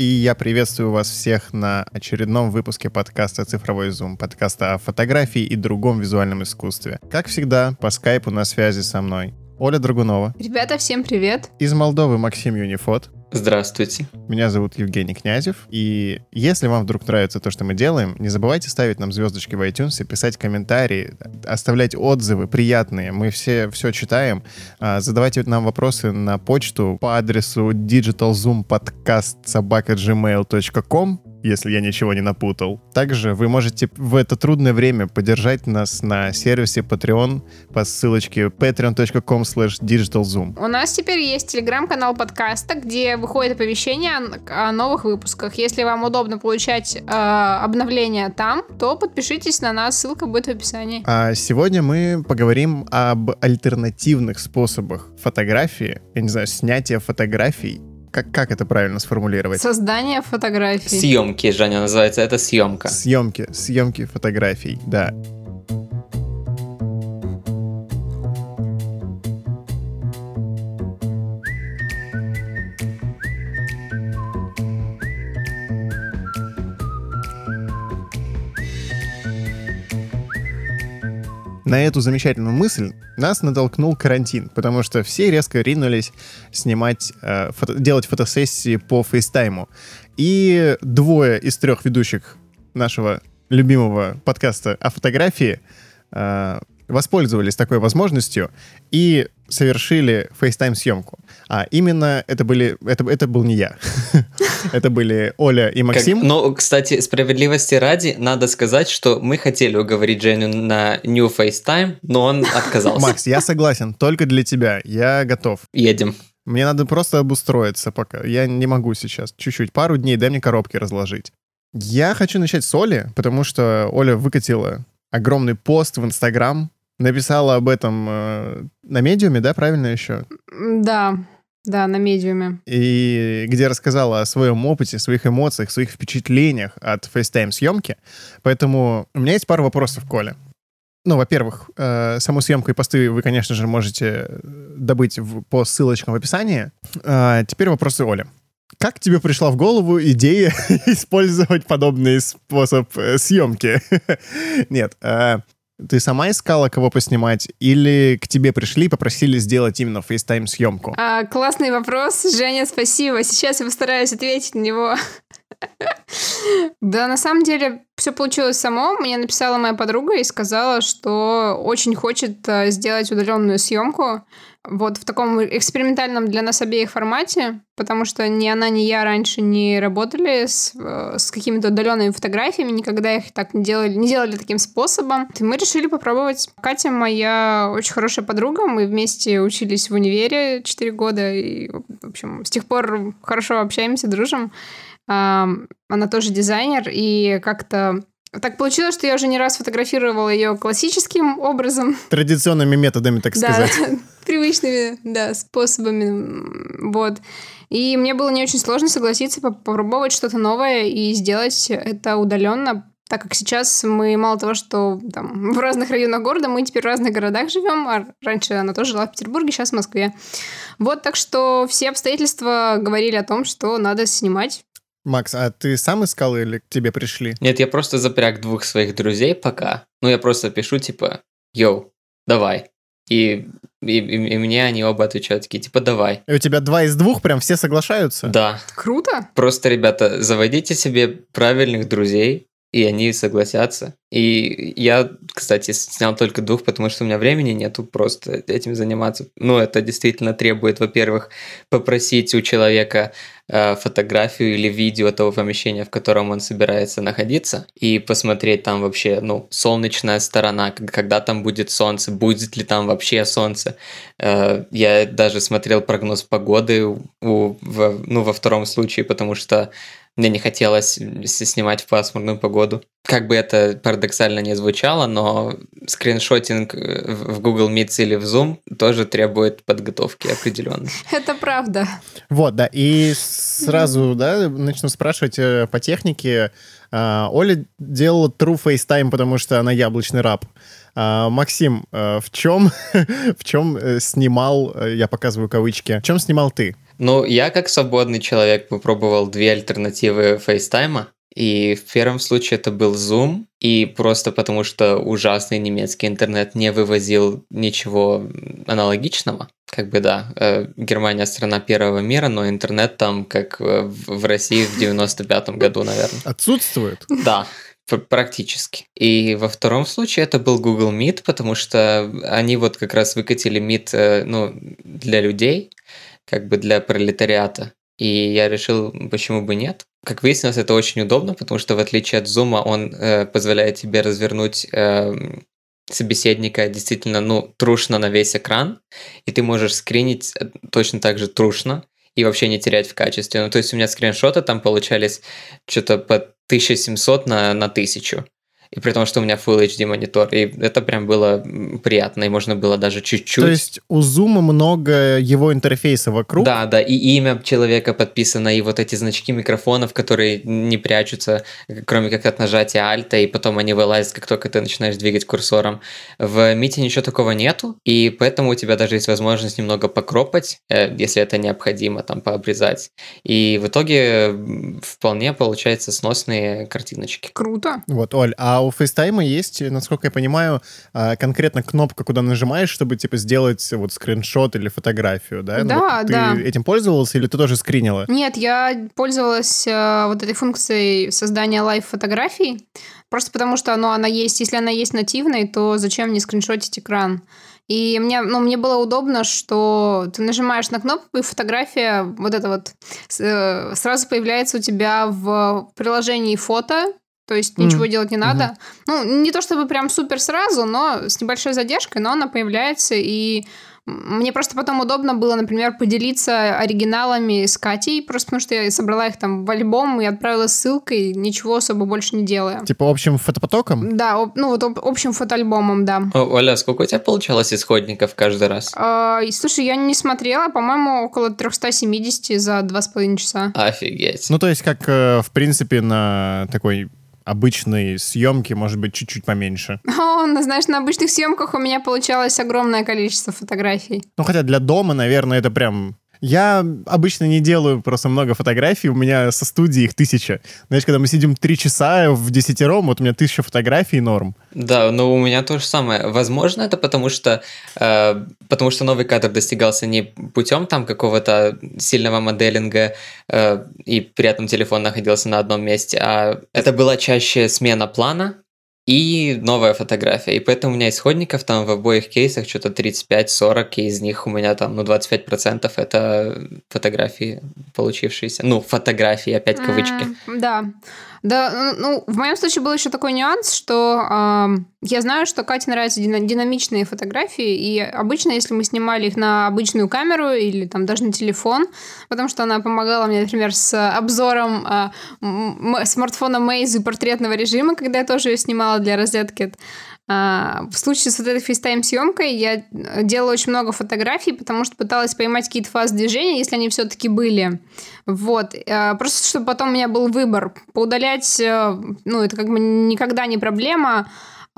и я приветствую вас всех на очередном выпуске подкаста «Цифровой зум», подкаста о фотографии и другом визуальном искусстве. Как всегда, по скайпу на связи со мной Оля Драгунова. Ребята, всем привет. Из Молдовы Максим Юнифот. Здравствуйте. Меня зовут Евгений Князев. И если вам вдруг нравится то, что мы делаем, не забывайте ставить нам звездочки в iTunes, писать комментарии, оставлять отзывы приятные. Мы все все читаем. А, задавайте нам вопросы на почту по адресу digitalzoompodcast.gmail.com если я ничего не напутал. Также вы можете в это трудное время поддержать нас на сервисе Patreon по ссылочке patreon.com digitalzoom. У нас теперь есть телеграм-канал подкаста, где выходит оповещение о новых выпусках. Если вам удобно получать э, обновления там, то подпишитесь на нас, ссылка будет в описании. А сегодня мы поговорим об альтернативных способах фотографии, я не знаю, снятия фотографий как, как это правильно сформулировать? Создание фотографий. Съемки, Женя, называется это съемка. Съемки, съемки фотографий, да. На эту замечательную мысль нас натолкнул карантин, потому что все резко ринулись снимать, э, фото, делать фотосессии по фейстайму. И двое из трех ведущих нашего любимого подкаста о фотографии э, воспользовались такой возможностью и совершили FaceTime-съемку. А именно это были... Это, это был не я. это были Оля и Максим. Как, но, кстати, справедливости ради, надо сказать, что мы хотели уговорить Женю на New FaceTime, но он отказался. Макс, я согласен, только для тебя. Я готов. Едем. Мне надо просто обустроиться пока. Я не могу сейчас. Чуть-чуть. Пару дней, дай мне коробки разложить. Я хочу начать с Оли, потому что Оля выкатила огромный пост в Инстаграм написала об этом э, на медиуме, да, правильно еще? Да, да, на медиуме. И где рассказала о своем опыте, своих эмоциях, своих впечатлениях от FaceTime съемки. Поэтому у меня есть пару вопросов, Коля. Ну, во-первых, э, саму съемку и посты вы, конечно же, можете добыть в, по ссылочкам в описании. Э, теперь вопросы Оли. Как тебе пришла в голову идея использовать подобный способ э, съемки? Нет, э, ты сама искала, кого поснимать, или к тебе пришли и попросили сделать именно фейстайм-съемку? А, классный вопрос, Женя, спасибо. Сейчас я постараюсь ответить на него. Да, на самом деле, все получилось само. Мне написала моя подруга и сказала, что очень хочет э, сделать удаленную съемку вот в таком экспериментальном для нас обеих формате, потому что ни она, ни я раньше не работали с, э, с какими-то удаленными фотографиями, никогда их так не делали, не делали таким способом. И мы решили попробовать. Катя моя очень хорошая подруга, мы вместе учились в универе 4 года, и, в общем, с тех пор хорошо общаемся, дружим. Она тоже дизайнер, и как-то так получилось, что я уже не раз фотографировала ее классическим образом. Традиционными методами, так сказать. Да, привычными, да, способами. Вот. И мне было не очень сложно согласиться попробовать что-то новое и сделать это удаленно, так как сейчас мы мало того, что там в разных районах города, мы теперь в разных городах живем, а раньше она тоже жила в Петербурге, сейчас в Москве. Вот, так что все обстоятельства говорили о том, что надо снимать Макс, а ты сам искал или к тебе пришли? Нет, я просто запряг двух своих друзей пока. Ну, я просто пишу, типа, йоу, давай. И, и, и, и мне они оба отвечают такие, типа, давай. И у тебя два из двух прям все соглашаются? Да. Круто. Просто, ребята, заводите себе правильных друзей, и они согласятся. И я, кстати, снял только двух, потому что у меня времени нету просто этим заниматься. Ну, это действительно требует, во-первых, попросить у человека э, фотографию или видео того помещения, в котором он собирается находиться, и посмотреть там вообще, ну, солнечная сторона, когда там будет солнце, будет ли там вообще солнце. Э, я даже смотрел прогноз погоды у, в, ну, во втором случае, потому что мне не хотелось снимать в пасмурную погоду. Как бы это парадоксально не звучало, но скриншотинг э, в Google Meets или в Zoom тоже требует подготовки определенной. Это правда. Вот, да. И сразу, да, начну спрашивать э, по технике. А, Оля делала True FaceTime, потому что она яблочный раб. А, Максим, э, в чем, в чем снимал, я показываю кавычки, в чем снимал ты? Ну, я как свободный человек попробовал две альтернативы FaceTime. И в первом случае это был Zoom, и просто потому что ужасный немецкий интернет не вывозил ничего аналогичного. Как бы да, э, Германия страна первого мира, но интернет там как э, в России в 95-м году, наверное. Отсутствует? Да, практически. И во втором случае это был Google Meet, потому что они вот как раз выкатили Meet э, ну, для людей, как бы для пролетариата. И я решил, почему бы нет. Как выяснилось, это очень удобно, потому что в отличие от Zoom, он э, позволяет тебе развернуть э, собеседника действительно, ну, трушно на весь экран, и ты можешь скринить э, точно так же трушно и вообще не терять в качестве. Ну, то есть у меня скриншоты там получались что-то по 1700 на, на 1000 и при том, что у меня Full HD монитор, и это прям было приятно, и можно было даже чуть-чуть. То есть у Zoom много его интерфейса вокруг? Да, да, и имя человека подписано, и вот эти значки микрофонов, которые не прячутся, кроме как от нажатия альта, и потом они вылазят, как только ты начинаешь двигать курсором. В Мите ничего такого нету, и поэтому у тебя даже есть возможность немного покропать, э, если это необходимо, там, пообрезать. И в итоге вполне получается сносные картиночки. Круто. Вот, Оль, а у FaceTime есть, насколько я понимаю, а, конкретно кнопка, куда нажимаешь, чтобы, типа, сделать вот скриншот или фотографию, да? Да, ну, вот да. Ты этим пользовался или ты тоже скринила? Нет, я пользовалась э, вот этой функцией создания лайв-фотографий, просто потому что оно, она есть, если она есть нативной, то зачем мне скриншотить экран? И мне, ну, мне было удобно, что ты нажимаешь на кнопку, и фотография вот это вот э, сразу появляется у тебя в приложении фото, то есть mm. ничего делать не надо. Mm-hmm. Ну, не то чтобы прям супер сразу, но с небольшой задержкой, но она появляется, и мне просто потом удобно было, например, поделиться оригиналами с Катей, просто потому что я собрала их там в альбом и отправила ссылкой, ничего особо больше не делая. Типа общим фотопотоком? Да, об, ну вот об, общим фотоальбомом, да. О, Оля, сколько у тебя получалось исходников каждый раз? А, слушай, я не смотрела, по-моему, около 370 за 2,5 часа. Офигеть. Ну, то есть, как, э, в принципе, на такой обычной съемки, может быть, чуть-чуть поменьше. О, ну, знаешь, на обычных съемках у меня получалось огромное количество фотографий. Ну, хотя для дома, наверное, это прям я обычно не делаю просто много фотографий, у меня со студии их тысяча. Знаешь, когда мы сидим три часа в десятером, вот у меня тысяча фотографий норм. Да, но у меня то же самое. Возможно, это потому что, э, потому что новый кадр достигался не путем там какого-то сильного моделинга, э, и при этом телефон находился на одном месте, а это была чаще смена плана, и новая фотография. И поэтому у меня исходников там в обоих кейсах что-то 35-40, и из них у меня там, ну, 25% это фотографии получившиеся. Ну, фотографии, опять кавычки. Mm, да. Да, ну, в моем случае был еще такой нюанс, что э, я знаю, что Кате нравятся динамичные фотографии, и обычно, если мы снимали их на обычную камеру или там даже на телефон, потому что она помогала мне, например, с обзором э, смартфона Meizu портретного режима, когда я тоже ее снимала для розетки, в случае с вот этой FaceTime-съемкой я делала очень много фотографий, потому что пыталась поймать какие-то фазы движения, если они все-таки были. Вот. А, просто чтобы потом у меня был выбор. Поудалять, э, ну, это как бы никогда не проблема,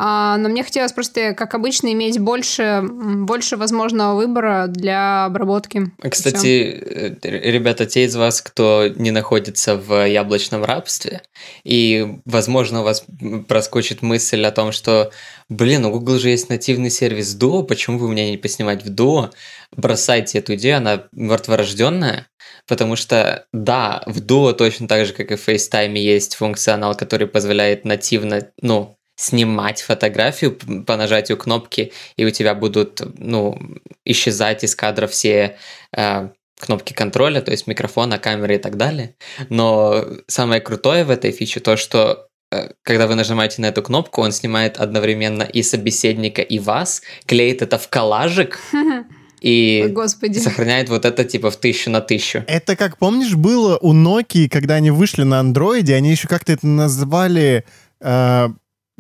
а, но мне хотелось просто, как обычно, иметь больше, больше возможного выбора для обработки. Кстати, Всё. Э, ребята, те из вас, кто не находится в яблочном рабстве, и, возможно, у вас проскочит мысль о том, что, блин, у Google же есть нативный сервис Duo, почему вы меня не поснимать в Duo? Бросайте эту идею, она мертворожденная, потому что, да, в Duo точно так же, как и в FaceTime есть функционал, который позволяет нативно, ну, снимать фотографию по нажатию кнопки, и у тебя будут, ну, исчезать из кадра все э, кнопки контроля, то есть микрофона, камеры и так далее. Но самое крутое в этой фиче то, что э, когда вы нажимаете на эту кнопку, он снимает одновременно и собеседника, и вас, клеит это в коллажик, и Господи. сохраняет вот это типа в тысячу на тысячу. Это как, помнишь, было у Nokia, когда они вышли на андроиде, они еще как-то это назвали... Э,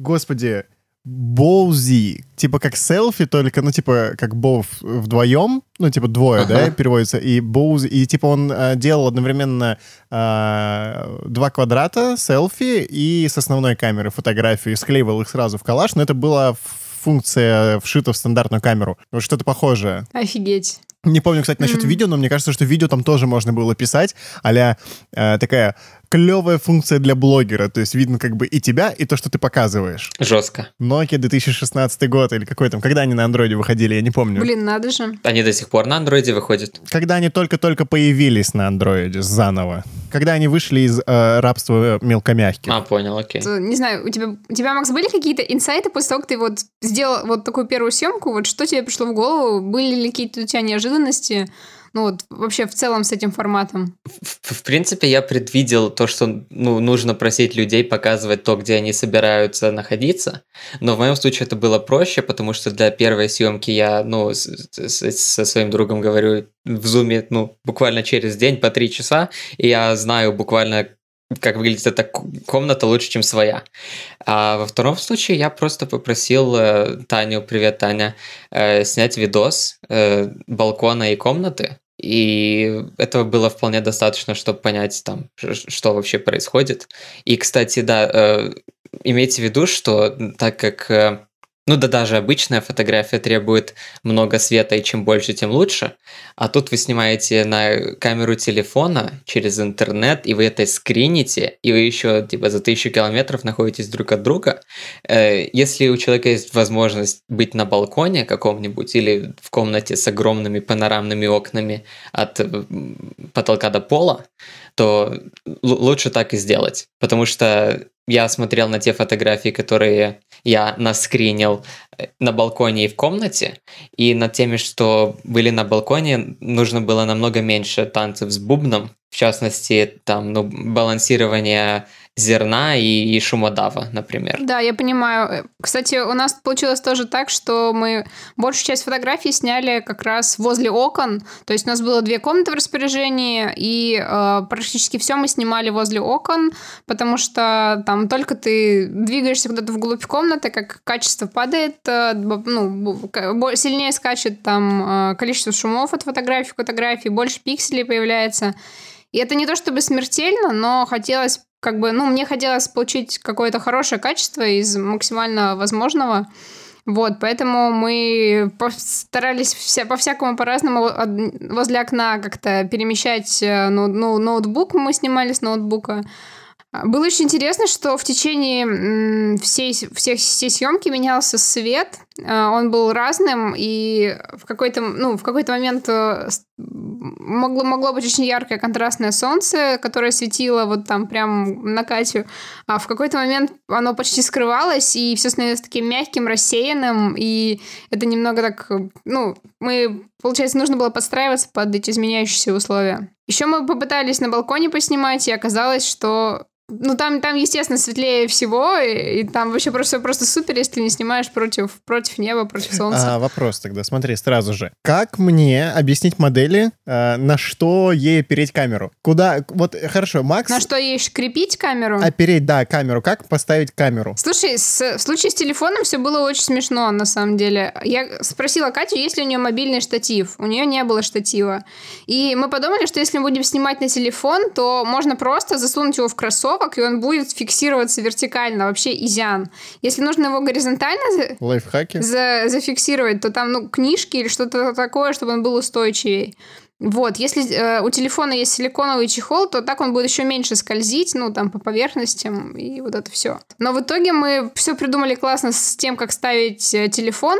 господи, Боузи, типа как селфи, только, ну, типа, как Бов вдвоем, ну, типа двое, ага. да, переводится, и Боузи, и типа он э, делал одновременно э, два квадрата селфи и с основной камеры фотографию, склеивал их сразу в коллаж, но это была функция вшита в стандартную камеру. Вот что-то похожее. Офигеть. Не помню, кстати, насчет Мгм. видео, но мне кажется, что видео там тоже можно было писать, а такая клевая функция для блогера. То есть видно как бы и тебя, и то, что ты показываешь. Жестко. Nokia 2016 год или какой там, когда они на андроиде выходили, я не помню. Блин, надо же. Они до сих пор на андроиде выходят. Когда они только-только появились на андроиде заново. Когда они вышли из э, рабства мелкомягких. А, понял, окей. Т- Не знаю, у тебя, у тебя, Макс, были какие-то инсайты после того, как ты вот сделал вот такую первую съемку? Вот что тебе пришло в голову? Были ли какие-то у тебя неожиданности? Ну вот вообще в целом с этим форматом. В, в принципе, я предвидел то, что ну, нужно просить людей показывать то, где они собираются находиться. Но в моем случае это было проще, потому что для первой съемки я ну, с- с- со своим другом говорю в зуме ну, буквально через день по три часа, и я знаю буквально как выглядит эта комната лучше, чем своя. А во втором случае я просто попросил э, Таню, привет, Таня, э, снять видос э, балкона и комнаты. И этого было вполне достаточно, чтобы понять там, что вообще происходит. И, кстати, да, э, имейте в виду, что так как, э, ну да, даже обычная фотография требует много света, и чем больше, тем лучше. А тут вы снимаете на камеру телефона через интернет, и вы это скрините, и вы еще типа за тысячу километров находитесь друг от друга. Э, Если у человека есть возможность быть на балконе каком-нибудь или в комнате с огромными панорамными окнами от потолка до пола, то лучше так и сделать. Потому что я смотрел на те фотографии, которые я наскринил э, на балконе и в комнате, и над теми, что были на балконе, нужно было намного меньше танцев с бубном, в частности, там, ну, балансирование зерна и, и шумодава, например. Да, я понимаю. Кстати, у нас получилось тоже так, что мы большую часть фотографий сняли как раз возле окон. То есть у нас было две комнаты в распоряжении, и э, практически все мы снимали возле окон, потому что там только ты двигаешься куда-то вглубь комнаты, как качество падает, э, ну, сильнее скачет там э, количество шумов от фотографий к фотографии, больше пикселей появляется. И это не то чтобы смертельно, но хотелось как бы, ну, мне хотелось получить какое-то хорошее качество из максимально возможного. Вот, поэтому мы старались вся, по-всякому по-разному возле окна как-то перемещать э, ноут- ну, ноутбук, мы снимали с ноутбука. А, Было очень интересно, что в течение всей, всей, всей съемки менялся свет, он был разным, и в какой-то, ну, в какой-то момент э, могло, могло быть очень яркое контрастное солнце, которое светило вот там прям на Катю, а в какой-то момент оно почти скрывалось, и все становилось таким мягким, рассеянным, и это немного так, э, ну, мы, получается, нужно было подстраиваться под эти изменяющиеся условия. Еще мы попытались на балконе поснимать, и оказалось, что ну, там, там, естественно, светлее всего, и, и там вообще просто, просто супер, если ты не снимаешь против, против неба, против солнца. А, вопрос тогда, смотри, сразу же. Как мне объяснить модели, э, на что ей переть камеру? Куда, вот, хорошо, Макс... На что ей крепить камеру? Опереть, да, камеру. Как поставить камеру? Слушай, с, в случае с телефоном все было очень смешно, на самом деле. Я спросила Катю, есть ли у нее мобильный штатив. У нее не было штатива. И мы подумали, что если мы будем снимать на телефон, то можно просто засунуть его в кроссовок, и он будет фиксироваться вертикально, вообще изян. Если нужно его горизонтально за- Лайфхаки? за- зафиксировать, то там, ну, книжки или что-то такое, чтобы он был устойчивее. Вот, если э, у телефона есть силиконовый чехол, то так он будет еще меньше скользить, ну, там, по поверхностям и вот это все. Но в итоге мы все придумали классно с тем, как ставить э, телефон,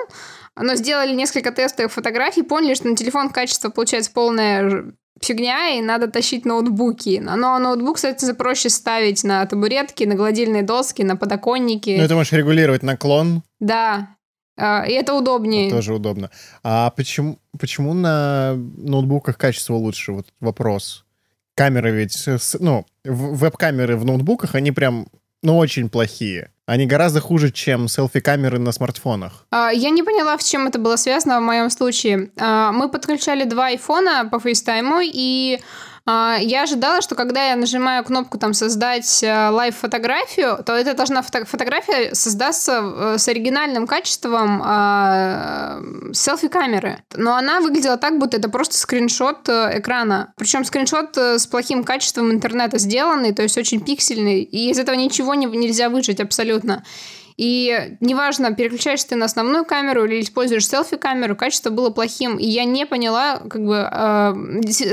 но сделали несколько тестовых фотографий, поняли, что на телефон качество получается полная фигня, и надо тащить ноутбуки. Но ноутбук, кстати, проще ставить на табуретки, на гладильные доски, на подоконники. Ну, ты можешь регулировать наклон, Да, А, и это удобнее. тоже удобно. А почему, почему на ноутбуках качество лучше? Вот вопрос. Камеры ведь, ну, веб-камеры в ноутбуках, они прям, ну, очень плохие. Они гораздо хуже, чем селфи-камеры на смартфонах. А, Я не поняла, с чем это было связано в моем случае. А, Мы подключали два айфона по фейстайму, и я ожидала, что когда я нажимаю кнопку там создать э, лайв-фотографию, то это должна фото- фотография создаться э, с оригинальным качеством а, селфи-камеры. Но она выглядела так, будто это просто скриншот э, экрана. Причем скриншот э, с плохим качеством интернета сделанный, то есть очень пиксельный, и из этого ничего не- нельзя выжить абсолютно. И неважно, переключаешь ты на основную камеру или используешь селфи-камеру, качество было плохим. И я не поняла, как бы, э,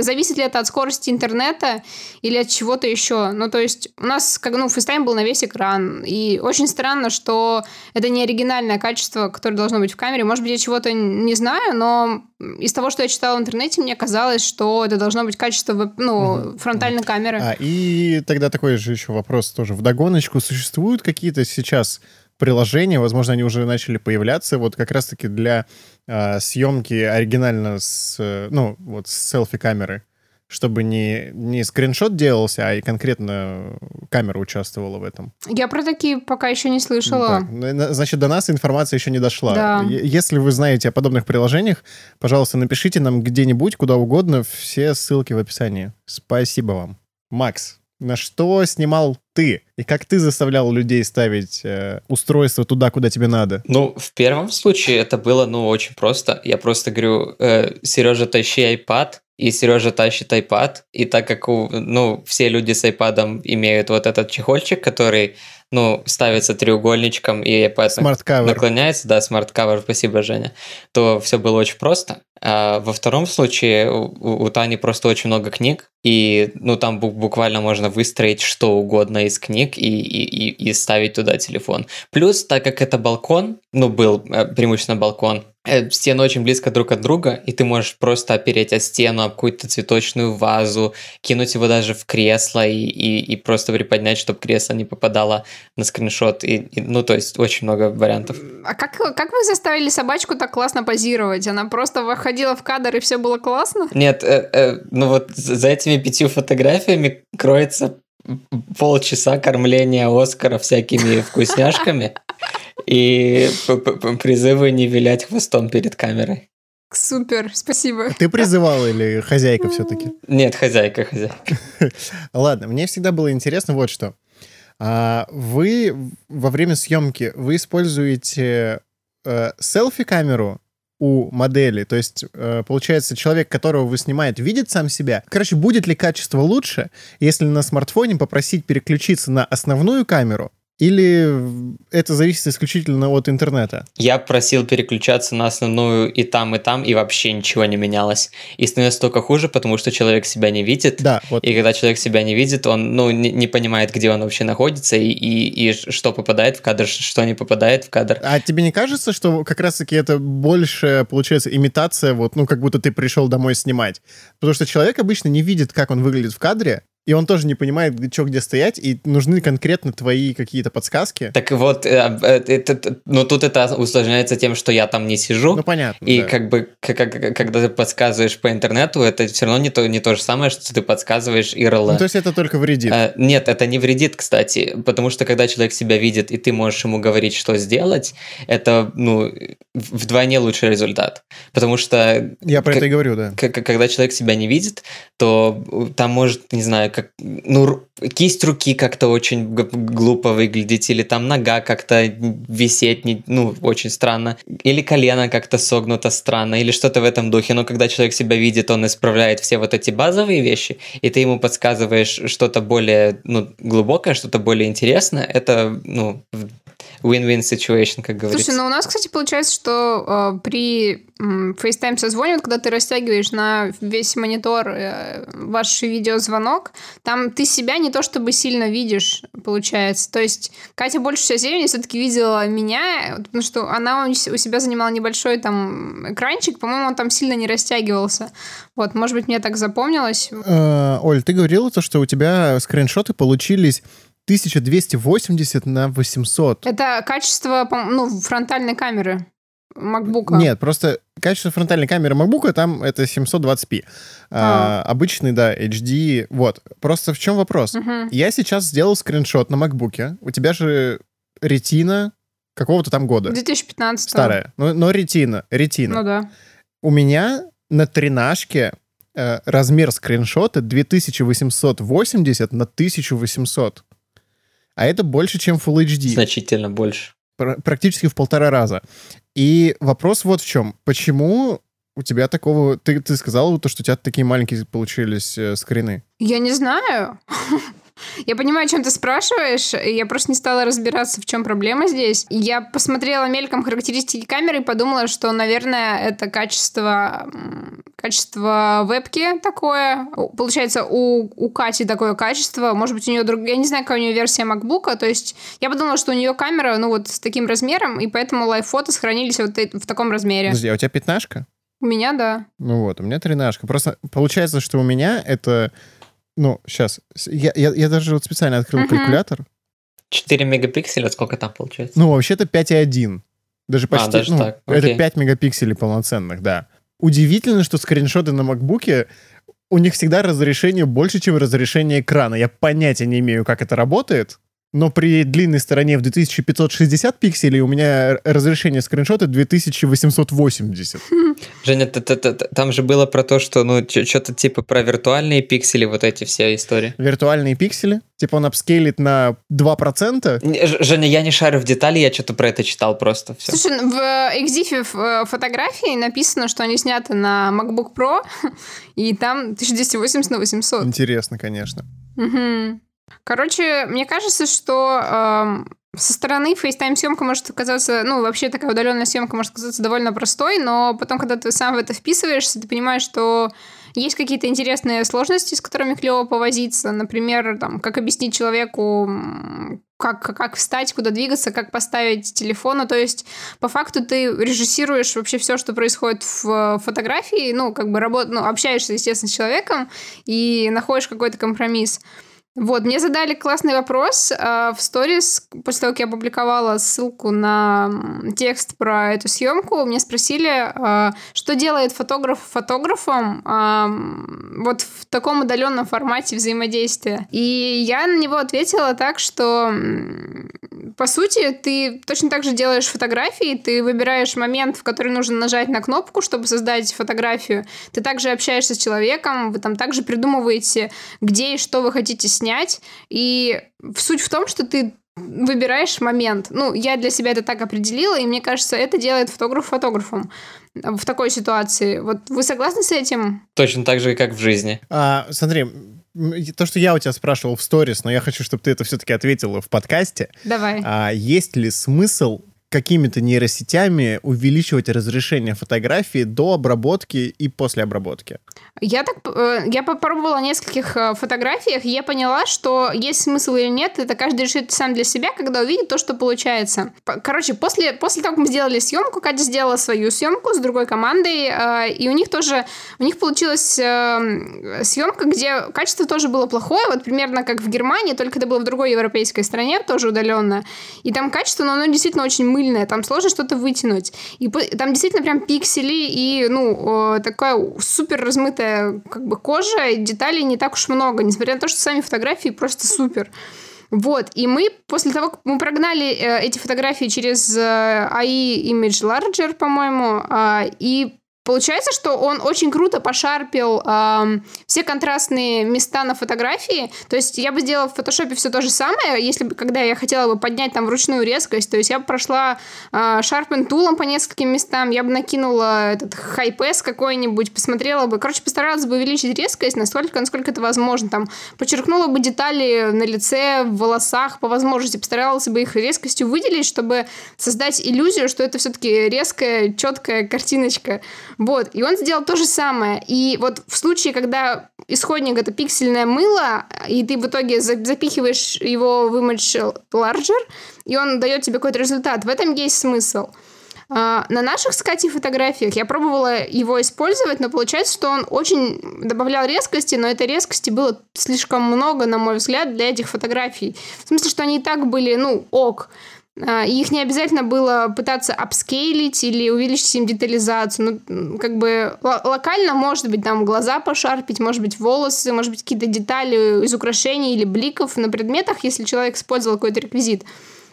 зависит ли это от скорости интернета или от чего-то еще. Ну, то есть у нас, как, ну, FaceTime был на весь экран. И очень странно, что это не оригинальное качество, которое должно быть в камере. Может быть, я чего-то не знаю, но из того, что я читала в интернете, мне казалось, что это должно быть качество ну, фронтальной камеры. А, и тогда такой же еще вопрос тоже. В догоночку существуют какие-то сейчас приложения, возможно, они уже начали появляться, вот как раз-таки для э, съемки оригинально с, э, ну, вот с селфи-камеры, чтобы не, не скриншот делался, а и конкретно камера участвовала в этом. Я про такие пока еще не слышала. Так, значит, до нас информация еще не дошла. Да. Если вы знаете о подобных приложениях, пожалуйста, напишите нам где-нибудь, куда угодно, все ссылки в описании. Спасибо вам. Макс, на что снимал ты? И как ты заставлял людей ставить э, устройство туда, куда тебе надо? Ну, в первом случае это было, ну, очень просто. Я просто говорю, э, Сережа, тащи iPad, и Сережа тащит iPad, и так как, у, ну, все люди с iPad имеют вот этот чехольчик, который ну, ставится треугольничком и поэтому наклоняется, да, smart cover, спасибо, Женя, то все было очень просто. А во втором случае у, у Тани просто очень много книг, и ну там буквально можно выстроить что угодно из книг и, и, и ставить туда телефон. Плюс, так как это балкон, ну был э, преимущественно балкон, Э, стены очень близко друг от друга, и ты можешь просто опереть о стену, об какую-то цветочную вазу, кинуть его даже в кресло и, и, и просто приподнять, чтобы кресло не попадало на скриншот. И, и, ну, то есть очень много вариантов. А как, как вы заставили собачку так классно позировать? Она просто выходила в кадр, и все было классно? Нет, э, э, ну вот за этими пятью фотографиями кроется полчаса кормления Оскара всякими вкусняшками и призывы не вилять хвостом перед камерой. Супер, спасибо. Ты призывал или хозяйка все-таки? Нет, хозяйка, хозяйка. Ладно, мне всегда было интересно вот что. А вы во время съемки вы используете э, селфи-камеру у модели. То есть, э, получается, человек, которого вы снимаете, видит сам себя. Короче, будет ли качество лучше, если на смартфоне попросить переключиться на основную камеру, или это зависит исключительно от интернета? Я просил переключаться на основную и там, и там, и вообще ничего не менялось. И становится только хуже, потому что человек себя не видит. Да, вот. И когда человек себя не видит, он ну, не, не понимает, где он вообще находится, и, и, и что попадает в кадр, что не попадает в кадр. А тебе не кажется, что как раз-таки это больше, получается, имитация, вот, ну, как будто ты пришел домой снимать? Потому что человек обычно не видит, как он выглядит в кадре, и он тоже не понимает, что где стоять, и нужны конкретно твои какие-то подсказки. Так вот, э, э, это, но тут это усложняется тем, что я там не сижу. Ну, понятно. И да. как бы, как, когда ты подсказываешь по интернету, это все равно не то, не то же самое, что ты подсказываешь IRL. Ну, то есть это только вредит? А, нет, это не вредит, кстати, потому что когда человек себя видит, и ты можешь ему говорить, что сделать, это, ну, вдвойне лучший результат. Потому что... Я про это и говорю, да. Когда человек себя не видит, то там может, не знаю, как, ну, кисть руки как-то очень глупо выглядеть, или там нога как-то висеть, не, ну, очень странно, или колено как-то согнуто странно, или что-то в этом духе. Но когда человек себя видит, он исправляет все вот эти базовые вещи, и ты ему подсказываешь что-то более, ну, глубокое, что-то более интересное, это, ну, win-win situation, как говорится. Слушай, ну у нас, кстати, получается, что э, при э, FaceTime созвоне, когда ты растягиваешь на весь монитор э, ваш видеозвонок, там ты себя не то чтобы сильно видишь, получается. То есть Катя больше всего времени все-таки видела меня, потому что она у себя занимала небольшой там экранчик, по-моему, он там сильно не растягивался. Вот, может быть, мне так запомнилось. Э, Оль, ты говорила то, что у тебя скриншоты получились 1280 на 800. Это качество, ну, фронтальной камеры. MacBook. Нет, просто качество фронтальной камеры MacBook там это 720p. А. А, обычный, да, HD. Вот. Просто в чем вопрос? Угу. Я сейчас сделал скриншот на MacBook. У тебя же ретина какого-то там года. 2015. Старая. Но, но ретина. Ретина. Ну да. У меня на тринашке э, размер скриншота 2880 на 1800 а это больше, чем Full HD. Значительно больше. Пр- практически в полтора раза. И вопрос вот в чем. Почему у тебя такого... Ты, ты сказала, то, что у тебя такие маленькие получились э, скрины. Я не знаю. Я понимаю, о чем ты спрашиваешь. Я просто не стала разбираться, в чем проблема здесь. Я посмотрела мельком характеристики камеры и подумала, что, наверное, это качество, качество вебки такое. Получается, у, у Кати такое качество. Может быть, у нее друг... Я не знаю, какая у нее версия MacBook. То есть я подумала, что у нее камера, ну, вот с таким размером, и поэтому лайф-фото сохранились вот в таком размере. Подожди, а у тебя пятнашка? У меня, да. Ну вот, у меня тринашка. Просто получается, что у меня это... Ну, сейчас. Я, я, я даже вот специально открыл uh-huh. калькулятор. 4 мегапикселя, сколько там получается? Ну, вообще-то 5,1. Даже почти... А, даже ну, так. Это 5 мегапикселей полноценных, да. Удивительно, что скриншоты на макбуке у них всегда разрешение больше, чем разрешение экрана. Я понятия не имею, как это работает. Но при длинной стороне в 2560 пикселей у меня разрешение скриншота 2880. Женя, т -т -т там же было про то, что, ну, что-то типа про виртуальные пиксели, вот эти все истории. Виртуальные пиксели? Типа он апскейлит на 2%? Женя, я не шарю в детали, я что-то про это читал просто. Все. Слушай, в Exif э, фотографии написано, что они сняты на MacBook Pro, и там 1280 на 800. Интересно, конечно. Угу. Короче, мне кажется, что э, со стороны FaceTime съемка может оказаться, ну, вообще такая удаленная съемка может оказаться довольно простой, но потом, когда ты сам в это вписываешься, ты понимаешь, что есть какие-то интересные сложности, с которыми клево повозиться. Например, там, как объяснить человеку, как, как встать, куда двигаться, как поставить телефон. Ну, то есть, по факту, ты режиссируешь вообще все, что происходит в фотографии, ну, как бы работ... ну, общаешься, естественно, с человеком и находишь какой-то компромисс. Вот, мне задали классный вопрос э, в сторис, после того, как я опубликовала ссылку на текст про эту съемку, мне спросили, э, что делает фотограф фотографом э, вот в таком удаленном формате взаимодействия. И я на него ответила так, что по сути, ты точно так же делаешь фотографии, ты выбираешь момент, в который нужно нажать на кнопку, чтобы создать фотографию. Ты также общаешься с человеком, вы там также придумываете, где и что вы хотите снять. И суть в том, что ты выбираешь момент. Ну, я для себя это так определила, и мне кажется, это делает фотограф фотографом в такой ситуации. Вот вы согласны с этим? Точно так же, как в жизни. А, смотри, то, что я у тебя спрашивал в сторис, но я хочу, чтобы ты это все-таки ответила в подкасте. Давай. А, есть ли смысл какими-то нейросетями увеличивать разрешение фотографии до обработки и после обработки? Я так, э, я попробовала нескольких э, фотографиях, и я поняла, что есть смысл или нет, это каждый решит сам для себя, когда увидит то, что получается. Короче, после, после того, как мы сделали съемку, Катя сделала свою съемку с другой командой, э, и у них тоже, у них получилась съемка, где качество тоже было плохое, вот примерно как в Германии, только это было в другой европейской стране, тоже удаленно. И там качество, но оно действительно очень мыльное, там сложно что-то вытянуть. И там действительно прям пиксели и, ну, такая супер размытая как бы кожа, и деталей не так уж много, несмотря на то, что сами фотографии просто супер. Вот, и мы после того, как мы прогнали э, эти фотографии через э, AI Image Larger, по-моему, э, и Получается, что он очень круто пошарпил э, все контрастные места на фотографии. То есть я бы сделала в фотошопе все то же самое, если бы, когда я хотела бы поднять там вручную резкость. То есть я бы прошла э, шарпен тулом по нескольким местам, я бы накинула этот хайпес какой-нибудь, посмотрела бы. Короче, постаралась бы увеличить резкость настолько, насколько это возможно. Там подчеркнула бы детали на лице, в волосах по возможности, постаралась бы их резкостью выделить, чтобы создать иллюзию, что это все-таки резкая, четкая картиночка. Вот, и он сделал то же самое. И вот в случае, когда исходник это пиксельное мыло, и ты в итоге запихиваешь его в image larger, и он дает тебе какой-то результат, в этом есть смысл. Uh, на наших с Катей фотографиях я пробовала его использовать, но получается, что он очень добавлял резкости, но этой резкости было слишком много, на мой взгляд, для этих фотографий. В смысле, что они и так были, ну, ок. А, их не обязательно было пытаться апскейлить или увеличить им детализацию. Ну, как бы локально, может быть, там глаза пошарпить, может быть, волосы, может быть, какие-то детали из украшений или бликов на предметах, если человек использовал какой-то реквизит.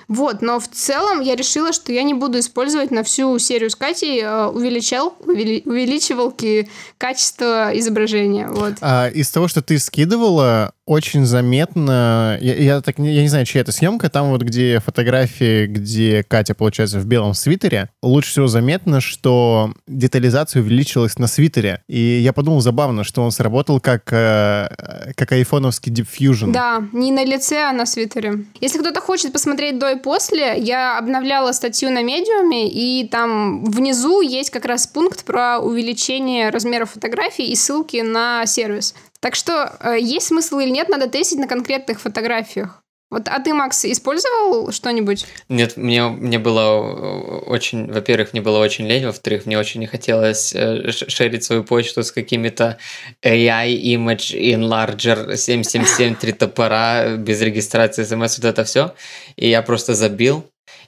Вот, но в целом я решила, что я не буду использовать на всю серию с Катей э, увеличал, увеличивалки качества изображения. Вот. А из того, что ты скидывала, очень заметно, я, я так я не знаю, чья это съемка, там вот где фотографии, где Катя, получается, в белом свитере, лучше всего заметно, что детализация увеличилась на свитере. И я подумал, забавно, что он сработал как, э, как айфоновский Fusion. Да, не на лице, а на свитере. Если кто-то хочет посмотреть до и после, я обновляла статью на медиуме, и там внизу есть как раз пункт про увеличение размера фотографий и ссылки на сервис. Так что э, есть смысл или нет, надо тестить на конкретных фотографиях. Вот, а ты, Макс, использовал что-нибудь? Нет, мне, мне было очень, во-первых, мне было очень лень, во-вторых, мне очень не хотелось э, шерить свою почту с какими-то AI Image Enlarger 777 три топора без регистрации смс, вот это все. И я просто забил,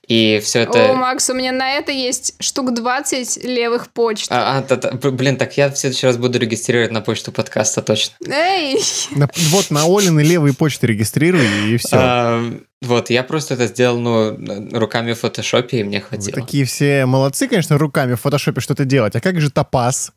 и все это... О, Макс, у меня на это есть штук 20 левых почт. А, а та, та, блин, так я в следующий раз буду регистрировать на почту подкаста точно. Эй! На, вот на Олины левые почты регистрируй, и все. А, вот, я просто это сделал, ну, руками в фотошопе, и мне хватило. Вы такие все молодцы, конечно, руками в фотошопе что-то делать. А как же топаз?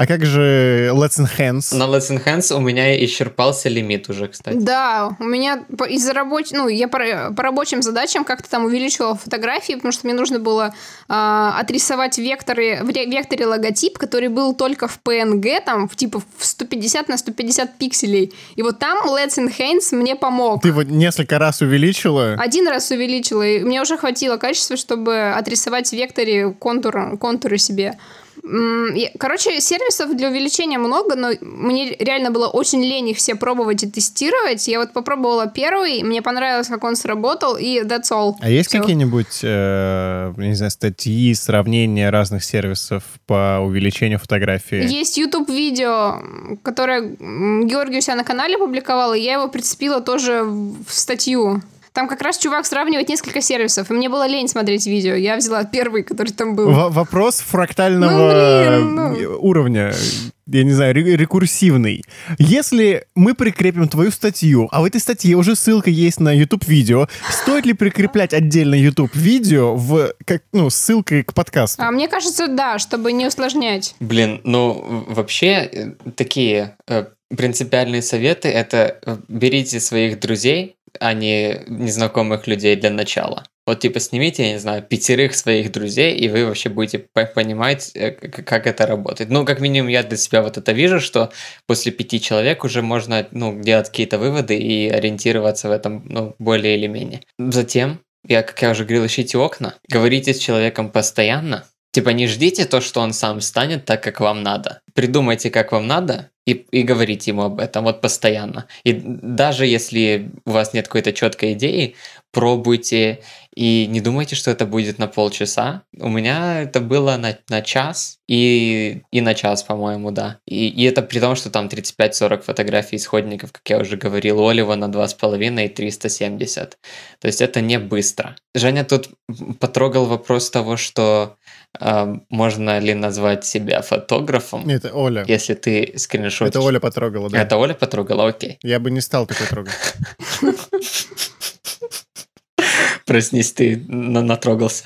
А как же Let's Enhance? На Let's Enhance у меня исчерпался лимит уже, кстати. Да, у меня из-за рабочих... Ну, я по, по рабочим задачам как-то там увеличивала фотографии, потому что мне нужно было э, отрисовать векторы, в векторе логотип, который был только в PNG, там, в, типа в 150 на 150 пикселей. И вот там Let's Enhance мне помог. Ты вот несколько раз увеличила? Один раз увеличила, и мне уже хватило качества, чтобы отрисовать в векторе контур, контуры себе. Короче, сервисов для увеличения много, но мне реально было очень лень их все пробовать и тестировать. Я вот попробовала первый, мне понравилось, как он сработал, и that's all. А есть какие-нибудь, э, не знаю, статьи, сравнения разных сервисов по увеличению фотографии? Есть YouTube-видео, которое Георгий у себя на канале публиковал, и я его прицепила тоже в статью. Там как раз чувак сравнивает несколько сервисов, и мне было лень смотреть видео. Я взяла первый, который там был. В- вопрос фрактального ну, блин, ну... уровня я не знаю, рекурсивный. Если мы прикрепим твою статью, а в этой статье уже ссылка есть на YouTube-видео, стоит ли прикреплять отдельно YouTube-видео в, как, ну, ссылкой к подкасту? А мне кажется, да, чтобы не усложнять. Блин, ну, вообще, э, такие э, принципиальные советы — это э, берите своих друзей, а не незнакомых людей для начала. Вот типа снимите, я не знаю, пятерых своих друзей, и вы вообще будете понимать, э, как это работает. Ну, как минимум, я для себя вот это вижу, что после пяти человек уже можно, ну, делать какие-то выводы и ориентироваться в этом, ну, более или менее. Затем, я, как я уже говорил, ищите окна, говорите с человеком постоянно, Типа не ждите то, что он сам станет так, как вам надо. Придумайте, как вам надо, и, и говорите ему об этом вот постоянно. И даже если у вас нет какой-то четкой идеи, пробуйте и не думайте, что это будет на полчаса. У меня это было на, на час и, и на час, по-моему, да. И, и это при том, что там 35-40 фотографий исходников, как я уже говорил, Олива на 2,5 и 370. То есть это не быстро. Женя тут потрогал вопрос того, что э, можно ли назвать себя фотографом. Это Оля. Если ты скриншотишь. Это Оля потрогала, да. Это Оля потрогала, окей. Я бы не стал такой трогать. Проснись, ты натрогался.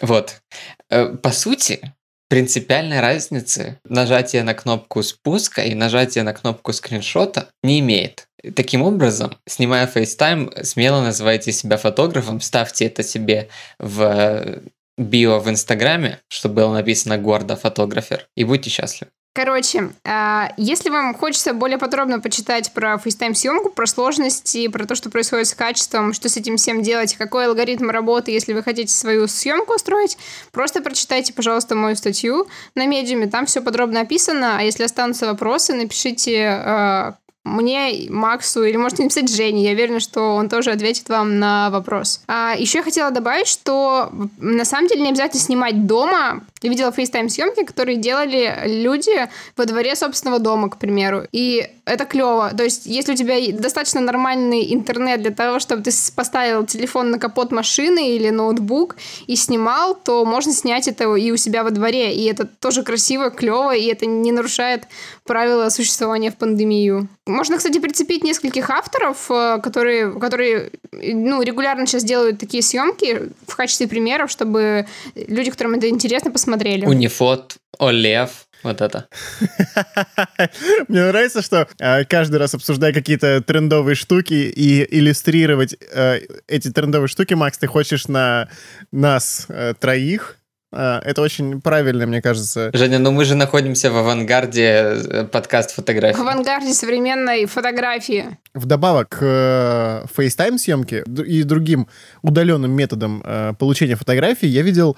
Вот. Э, по сути, принципиальной разницы нажатие на кнопку спуска и нажатие на кнопку скриншота не имеет. Таким образом, снимая FaceTime, смело называйте себя фотографом, ставьте это себе в био в Инстаграме, чтобы было написано гордо фотографер, и будьте счастливы. Короче, а, если вам хочется более подробно почитать про FaceTime-съемку, про сложности, про то, что происходит с качеством, что с этим всем делать, какой алгоритм работы, если вы хотите свою съемку устроить, просто прочитайте, пожалуйста, мою статью на медиуме, там все подробно описано, а если останутся вопросы, напишите а, мне, Максу, или можете написать Жене. Я уверена, что он тоже ответит вам на вопрос. А, еще я хотела добавить, что на самом деле не обязательно снимать дома. Я видела фейстайм-съемки, которые делали люди во дворе собственного дома, к примеру. И это клево. То есть, если у тебя достаточно нормальный интернет для того, чтобы ты поставил телефон на капот машины или ноутбук и снимал, то можно снять это и у себя во дворе. И это тоже красиво, клево, и это не нарушает правила существования в пандемию. Можно, кстати, прицепить нескольких авторов, э, которые, которые ну, регулярно сейчас делают такие съемки в качестве примеров, чтобы люди, которым это интересно, посмотрели. Унифот, Олев, Вот это. Мне нравится, что э, каждый раз обсуждая какие-то трендовые штуки и иллюстрировать э, эти трендовые штуки, Макс, ты хочешь на нас э, троих это очень правильно, мне кажется. Женя, ну мы же находимся в авангарде э, подкаст фотографии. В авангарде современной фотографии. Вдобавок к э, FaceTime съемке и другим удаленным методам э, получения фотографий, я видел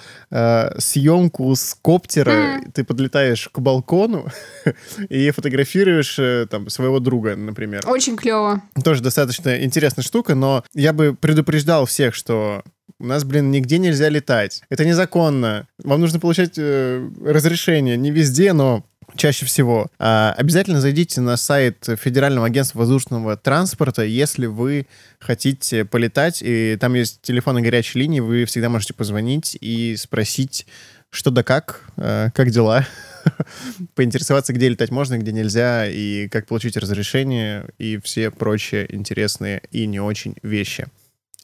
съемку с коптера. Mm. Ты подлетаешь к балкону и фотографируешь там своего друга, например. Очень клево. Тоже достаточно интересная штука, но я бы предупреждал всех, что у нас, блин, нигде нельзя летать. Это незаконно. Вам нужно получать э, разрешение. Не везде, но чаще всего. А, обязательно зайдите на сайт Федерального агентства воздушного транспорта, если вы хотите полетать, и там есть телефоны горячей линии, вы всегда можете позвонить и спросить, что да как, э, как дела, поинтересоваться, где летать можно, где нельзя, и как получить разрешение, и все прочие интересные и не очень вещи.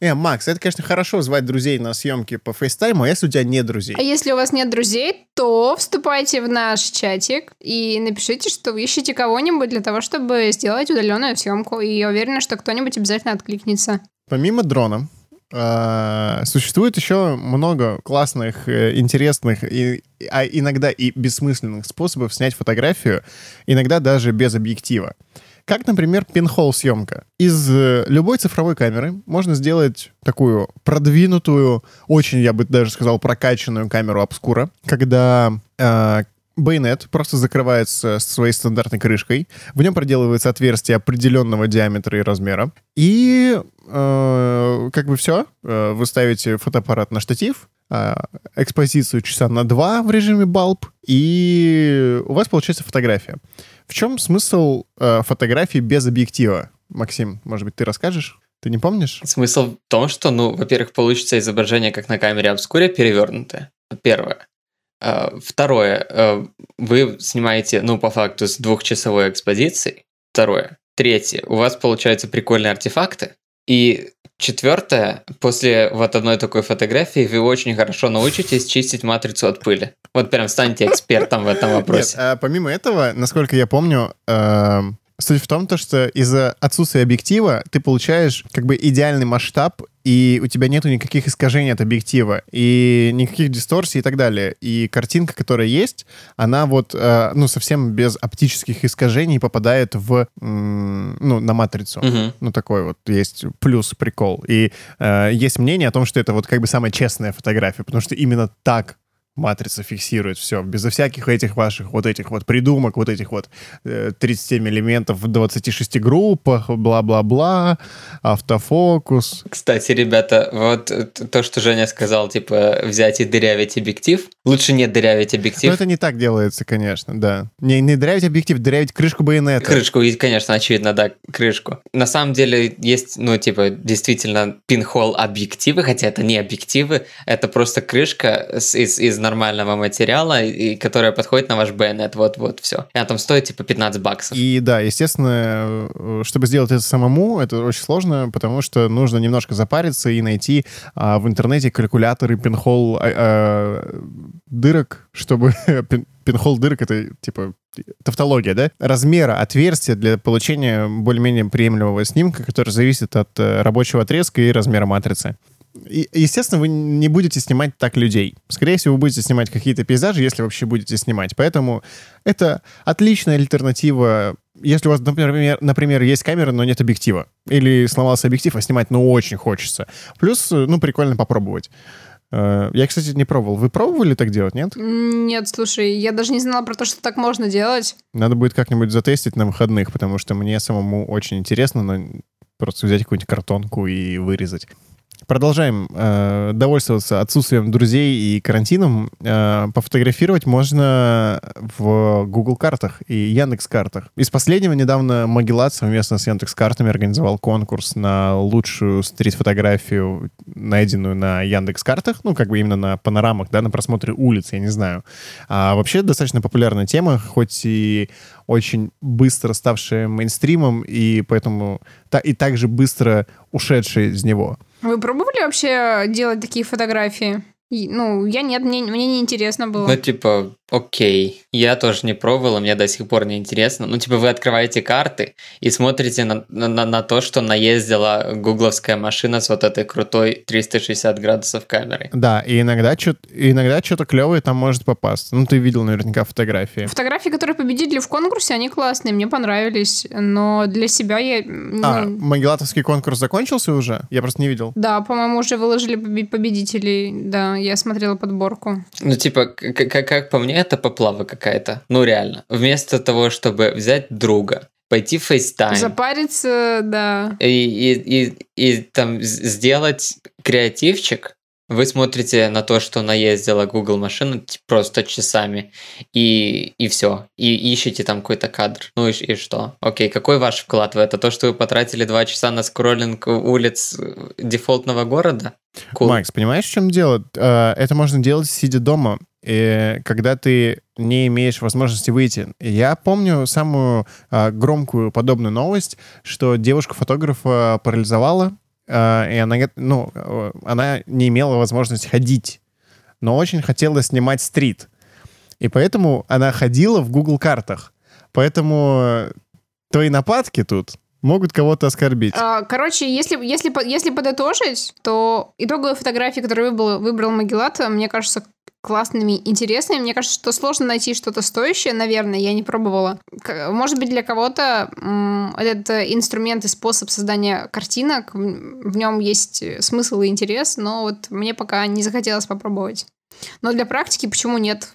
Э, Макс, это, конечно, хорошо звать друзей на съемки по фейстайму, а если у тебя нет друзей? А если у вас нет друзей, то вступайте в наш чатик и напишите, что вы ищете кого-нибудь для того, чтобы сделать удаленную съемку. И я уверена, что кто-нибудь обязательно откликнется. Помимо дрона, Uh, существует еще много классных, э, интересных и а иногда и бессмысленных способов снять фотографию, иногда даже без объектива. Как, например, пинхол съемка. Из э, любой цифровой камеры можно сделать такую продвинутую, очень, я бы даже сказал, прокачанную камеру обскура, когда э, Байонет просто закрывается своей стандартной крышкой. В нем проделывается отверстие определенного диаметра и размера. И э, как бы все. Э, вы ставите фотоаппарат на штатив, э, экспозицию часа на два в режиме балб, и у вас получается фотография. В чем смысл э, фотографии без объектива? Максим, может быть, ты расскажешь? Ты не помнишь? Смысл в том, что, ну, во-первых, получится изображение, как на камере обскуре, перевернутое. Первое. А, второе. Э, вы снимаете, ну, по факту, с двухчасовой экспозицией. Второе. Третье. У вас получаются прикольные артефакты. И четвертое. После вот одной такой фотографии вы очень хорошо научитесь чистить матрицу от пыли. Вот прям станете экспертом в этом вопросе. Нет, а помимо этого, насколько я помню, э, суть в том, то, что из-за отсутствия объектива ты получаешь как бы идеальный масштаб, и у тебя нету никаких искажений от объектива, и никаких дисторсий и так далее. И картинка, которая есть, она вот, э, ну, совсем без оптических искажений попадает в, ну, на матрицу. Угу. Ну, такой вот есть плюс, прикол. И э, есть мнение о том, что это вот как бы самая честная фотография, потому что именно так матрица фиксирует все, безо всяких этих ваших вот этих вот придумок, вот этих вот э, 37 элементов в 26 группах, бла-бла-бла, автофокус. Кстати, ребята, вот то, что Женя сказал, типа, взять и дырявить объектив, лучше не дырявить объектив. Но это не так делается, конечно, да. Не, не дырявить объектив, дырявить крышку байонета. Крышку, и, конечно, очевидно, да, крышку. На самом деле есть, ну, типа, действительно пинхол объективы, хотя это не объективы, это просто крышка из, из нормального материала, и которая подходит на ваш байонет. Вот-вот, все. И она там стоит типа 15 баксов. И да, естественно, э, чтобы сделать это самому, это очень сложно, потому что нужно немножко запариться и найти а, в интернете калькуляторы пинхол а, а, дырок, чтобы пинхол дырок это типа тавтология, да? Размера отверстия для получения более-менее приемлемого снимка, который зависит от э, рабочего отрезка и размера матрицы. И, естественно, вы не будете снимать так людей. Скорее всего, вы будете снимать какие-то пейзажи, если вообще будете снимать. Поэтому это отличная альтернатива. Если у вас, например, например, есть камера, но нет объектива. Или сломался объектив, а снимать, ну, очень хочется. Плюс, ну, прикольно попробовать. Э, я, кстати, не пробовал. Вы пробовали так делать, нет? Нет, слушай, я даже не знала про то, что так можно делать. Надо будет как-нибудь затестить на выходных, потому что мне самому очень интересно, но просто взять какую-нибудь картонку и вырезать. Продолжаем э, довольствоваться отсутствием друзей и карантином. Э, пофотографировать можно в Google картах и Яндекс картах. Из последнего недавно Магеллат совместно с Яндекс картами организовал конкурс на лучшую стрит-фотографию, найденную на Яндекс картах, ну как бы именно на панорамах, да, на просмотре улиц, я не знаю. А вообще достаточно популярная тема, хоть и очень быстро ставшая мейнстримом и поэтому та, и также быстро ушедшая из него. Вы пробовали вообще делать такие фотографии? Ну, я нет, мне, мне не интересно было. Ну, типа, окей. Я тоже не пробовал, мне до сих пор не интересно. Ну, типа, вы открываете карты и смотрите на, на, на то, что наездила гугловская машина с вот этой крутой 360 градусов камерой. Да, и иногда что-то иногда что-то клевое там может попасть. Ну, ты видел наверняка фотографии. Фотографии, которые победили в конкурсе, они классные, мне понравились. Но для себя я... Ну... А, Магеллатовский конкурс закончился уже? Я просто не видел. Да, по-моему, уже выложили победителей. Да, я смотрела подборку. Ну, типа, как, как по мне, это поплава какая-то. Ну, реально. Вместо того, чтобы взять друга, пойти в FaceTime. Запариться, да. И, и, и, и там сделать креативчик, вы смотрите на то, что наездила Google машина просто часами, и, и все. И ищете там какой-то кадр. Ну и, и что? Окей, какой ваш вклад в это? То, что вы потратили два часа на скроллинг улиц э, дефолтного города? Cool. Макс, понимаешь, в чем дело? Э, это можно делать, сидя дома, и когда ты не имеешь возможности выйти. Я помню самую э, громкую подобную новость, что девушка-фотографа парализовала а, и она, ну, она не имела возможности ходить, но очень хотела снимать стрит. И поэтому она ходила в Google картах. Поэтому твои нападки тут могут кого-то оскорбить. А, короче, если, если, если подытожить, то итоговые фотографии, которые выбрал, выбрал Магеллат, мне кажется, классными, интересными. Мне кажется, что сложно найти что-то стоящее, наверное, я не пробовала. Может быть, для кого-то этот инструмент и способ создания картинок, в нем есть смысл и интерес, но вот мне пока не захотелось попробовать. Но для практики почему нет?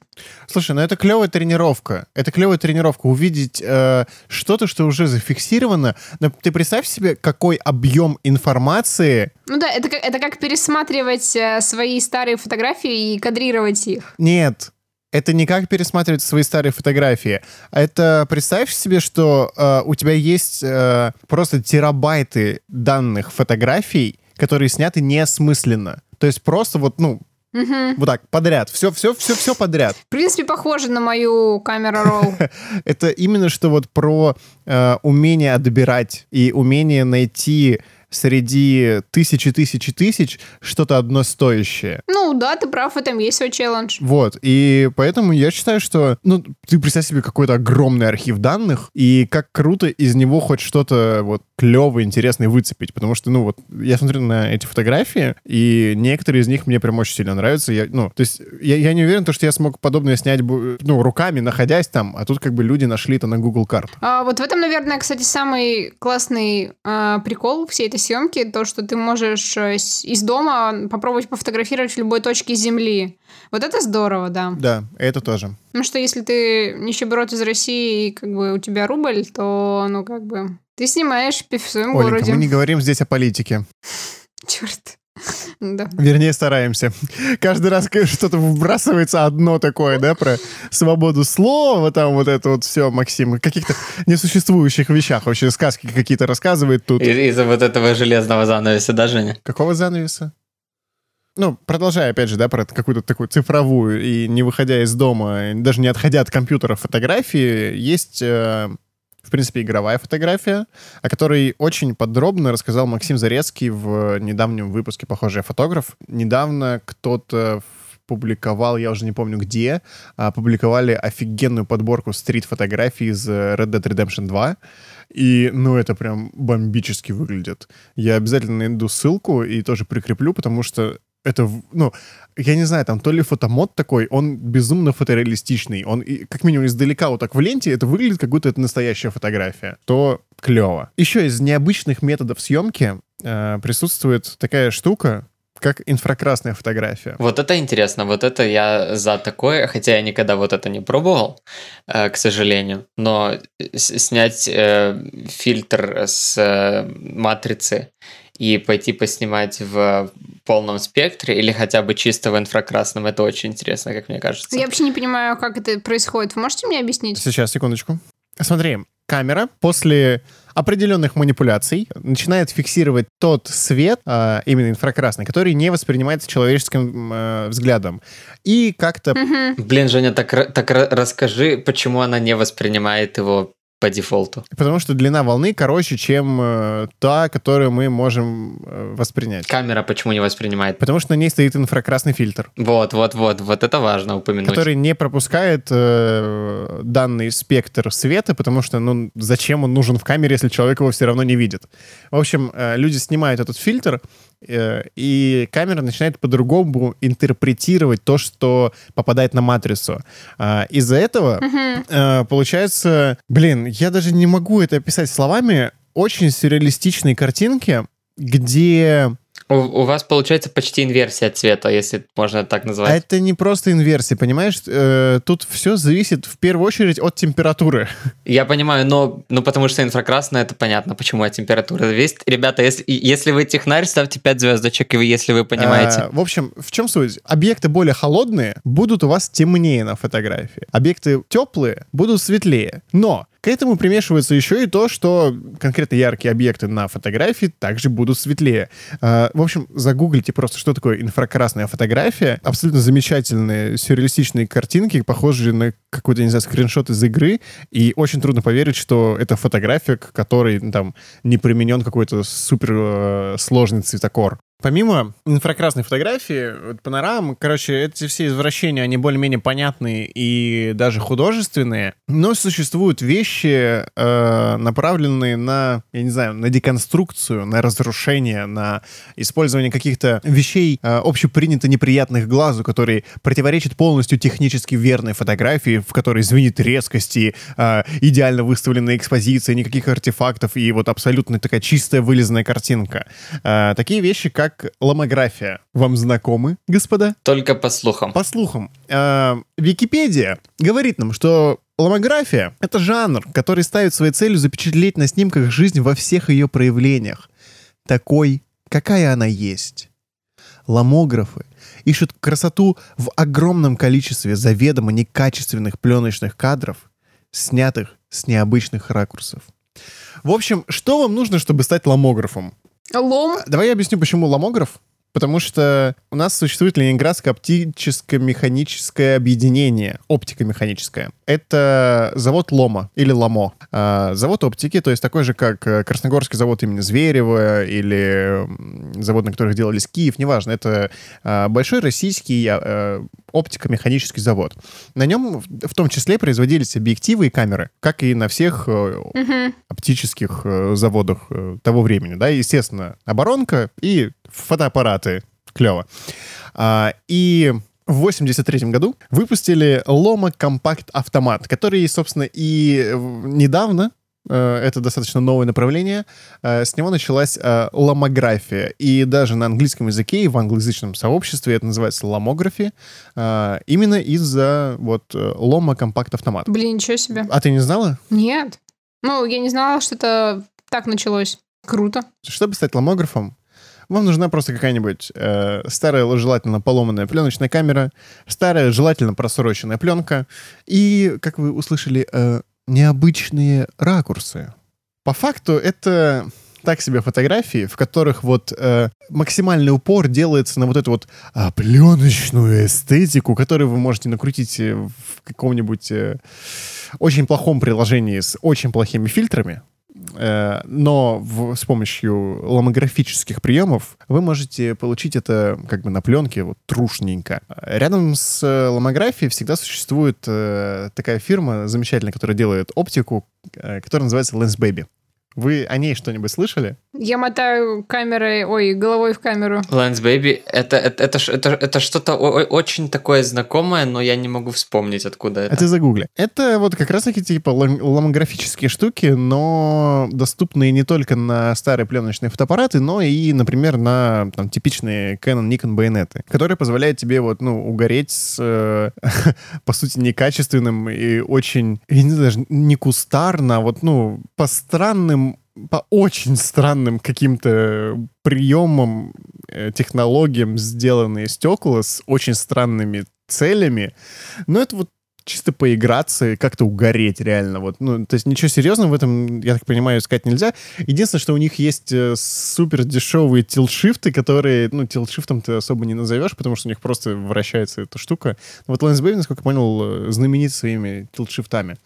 Слушай, ну это клевая тренировка. Это клевая тренировка. Увидеть э, что-то, что уже зафиксировано. Но ты представь себе, какой объем информации. Ну да, это как, это как пересматривать э, свои старые фотографии и кадрировать их. Нет, это не как пересматривать свои старые фотографии. Это представь себе, что э, у тебя есть э, просто терабайты данных фотографий, которые сняты неосмысленно. То есть просто вот, ну, Угу. Вот так, подряд. Все, все, все, все подряд. В принципе, похоже на мою камеру ролл. Это именно что вот про э, умение отбирать и умение найти среди тысячи, тысячи, тысяч что-то одно стоящее. Ну да, ты прав, в этом есть свой челлендж. Вот, и поэтому я считаю, что, ну, ты представь себе какой-то огромный архив данных, и как круто из него хоть что-то вот клевое, интересное выцепить, потому что, ну, вот, я смотрю на эти фотографии, и некоторые из них мне прям очень сильно нравятся, я, ну, то есть я, я не уверен, то, что я смог подобное снять, ну, руками, находясь там, а тут как бы люди нашли это на Google карт. А, вот в этом, наверное, кстати, самый классный а, прикол всей этой съемки, то, что ты можешь э, из дома попробовать пофотографировать в любой точке Земли. Вот это здорово, да. Да, это тоже. Ну что, если ты нищеброд из России и как бы у тебя рубль, то, ну, как бы, ты снимаешь в своем Оленька, городе. мы не говорим здесь о политике. Черт. Да. Вернее, стараемся. Каждый раз что-то вбрасывается одно такое, да, про свободу слова, там вот это вот все, Максим, о каких-то несуществующих вещах. Вообще сказки какие-то рассказывает тут. Из-за вот этого железного занавеса, да, Женя? Какого занавеса? Ну, продолжая, опять же, да, про какую-то такую цифровую и не выходя из дома, даже не отходя от компьютера фотографии, есть э, в принципе, игровая фотография, о которой очень подробно рассказал Максим Зарецкий в недавнем выпуске «Похожий фотограф». Недавно кто-то публиковал, я уже не помню где, опубликовали офигенную подборку стрит-фотографий из Red Dead Redemption 2. И, ну, это прям бомбически выглядит. Я обязательно найду ссылку и тоже прикреплю, потому что это, ну, я не знаю, там то ли фотомод такой, он безумно фотореалистичный. Он, как минимум, издалека вот так в ленте, это выглядит, как будто это настоящая фотография. То клево. Еще из необычных методов съемки э, присутствует такая штука, как инфракрасная фотография. Вот это интересно, вот это я за такое, хотя я никогда вот это не пробовал, э, к сожалению, но снять э, фильтр с э, матрицы и пойти поснимать в полном спектре или хотя бы чисто в инфракрасном, это очень интересно, как мне кажется. Я вообще не понимаю, как это происходит. Вы можете мне объяснить? Сейчас, секундочку. Смотри, камера после определенных манипуляций начинает фиксировать тот свет, а, именно инфракрасный, который не воспринимается человеческим э, взглядом. И как-то... Блин, Женя, так, так расскажи, почему она не воспринимает его по дефолту. Потому что длина волны короче, чем э, та, которую мы можем э, воспринять. Камера почему не воспринимает? Потому что на ней стоит инфракрасный фильтр. Вот, вот, вот, вот это важно упомянуть. Который не пропускает э, данный спектр света, потому что, ну, зачем он нужен в камере, если человек его все равно не видит. В общем, э, люди снимают этот фильтр, и камера начинает по-другому интерпретировать то, что попадает на матрицу. Э, из-за этого э, получается, блин, я даже не могу это описать словами, очень сюрреалистичные картинки, где У, у вас получается почти инверсия цвета, если можно так А назвать. это не просто инверсия, понимаешь? Э, тут все зависит в первую очередь от температуры. Я понимаю, но ну потому что инфракрасное, это понятно, почему от температуры зависит. Ребята, если, если вы технарь, ставьте 5 звездочек, если вы понимаете. А, в общем, в чем суть? Объекты более холодные будут у вас темнее на фотографии. Объекты теплые будут светлее. Но к этому примешивается еще и то, что конкретно яркие объекты на фотографии также будут светлее. А, В общем, загуглите просто, что такое инфракрасная фотография. Абсолютно замечательные сюрреалистичные картинки, похожие на какой-то, не знаю, скриншот из игры. И очень трудно поверить, что это фотография, к которой ну, там не применен какой-то супер э, сложный цветокор. Помимо инфракрасной фотографии, панорам, короче, эти все извращения, они более-менее понятные и даже художественные, но существуют вещи, э, направленные на, я не знаю, на деконструкцию, на разрушение, на использование каких-то вещей э, общепринято неприятных глазу, которые противоречат полностью технически верной фотографии, в которой звенит резкости, э, идеально выставленная экспозиция, никаких артефактов и вот абсолютно такая чистая вылизанная картинка. Э, такие вещи, как ломография. Вам знакомы, господа? Только по слухам. По слухам, э, Википедия говорит нам, что ломография — это жанр, который ставит своей целью запечатлеть на снимках жизнь во всех ее проявлениях. Такой, какая она есть. Ломографы ищут красоту в огромном количестве заведомо некачественных пленочных кадров, снятых с необычных ракурсов. В общем, что вам нужно, чтобы стать ломографом? Лом. Давай я объясню, почему ломограф. Потому что у нас существует Ленинградское оптическо-механическое объединение, оптико-механическое. Это завод Лома или Ломо. А, завод оптики, то есть такой же, как э, Красногорский завод имени Зверева или завод, на которых делались Киев, неважно. Это а, большой российский а, э, оптико-механический завод. На нем в том числе производились объективы и камеры, как и на всех Мгм. оптических заводах того времени, да, естественно, оборонка и фотоаппараты. Клево. А, и в 83 году выпустили Loma Compact Автомат, который, собственно, и недавно э, это достаточно новое направление. э, С него началась э, ломография. И даже на английском языке и в англоязычном сообществе это называется ломографи. Именно из-за вот лома компакт автомат. Блин, ничего себе. А ты не знала? Нет. Ну, я не знала, что это так началось. Круто. Чтобы стать ломографом, вам нужна просто какая-нибудь э, старая, желательно поломанная пленочная камера, старая, желательно просроченная пленка и, как вы услышали, э, необычные ракурсы. По факту это так себе фотографии, в которых вот э, максимальный упор делается на вот эту вот а, пленочную эстетику, которую вы можете накрутить э, в каком-нибудь э, очень плохом приложении с очень плохими фильтрами. Э, но в- с помощью ломографических приемов вы можете получить это как бы на пленке вот трушненько. Рядом с э, ломографией всегда существует э, такая фирма замечательная, которая делает оптику, э, которая называется Lens Baby. Вы о ней что-нибудь слышали? Я мотаю камерой, ой, головой в камеру. Lens Baby, это, это, это, это, это что-то очень такое знакомое, но я не могу вспомнить, откуда это. А ты загугли. Это вот как раз-таки типа лом- ломографические штуки, но доступные не только на старые пленочные фотоаппараты, но и, например, на там, типичные Canon, Nikon байонеты, которые позволяют тебе вот, ну, угореть с, э, по сути, некачественным и очень, я не знаю, даже не кустарно, а вот, ну, по странным по очень странным каким-то приемам, э, технологиям сделанные стекла с очень странными целями. Но это вот чисто поиграться и как-то угореть реально. Вот. Ну, то есть ничего серьезного в этом, я так понимаю, искать нельзя. Единственное, что у них есть э, супер дешевые тилшифты, которые, ну, тилшифтом ты особо не назовешь, потому что у них просто вращается эта штука. Вот Lens Baby, насколько я понял, э, знаменит своими тилшифтами.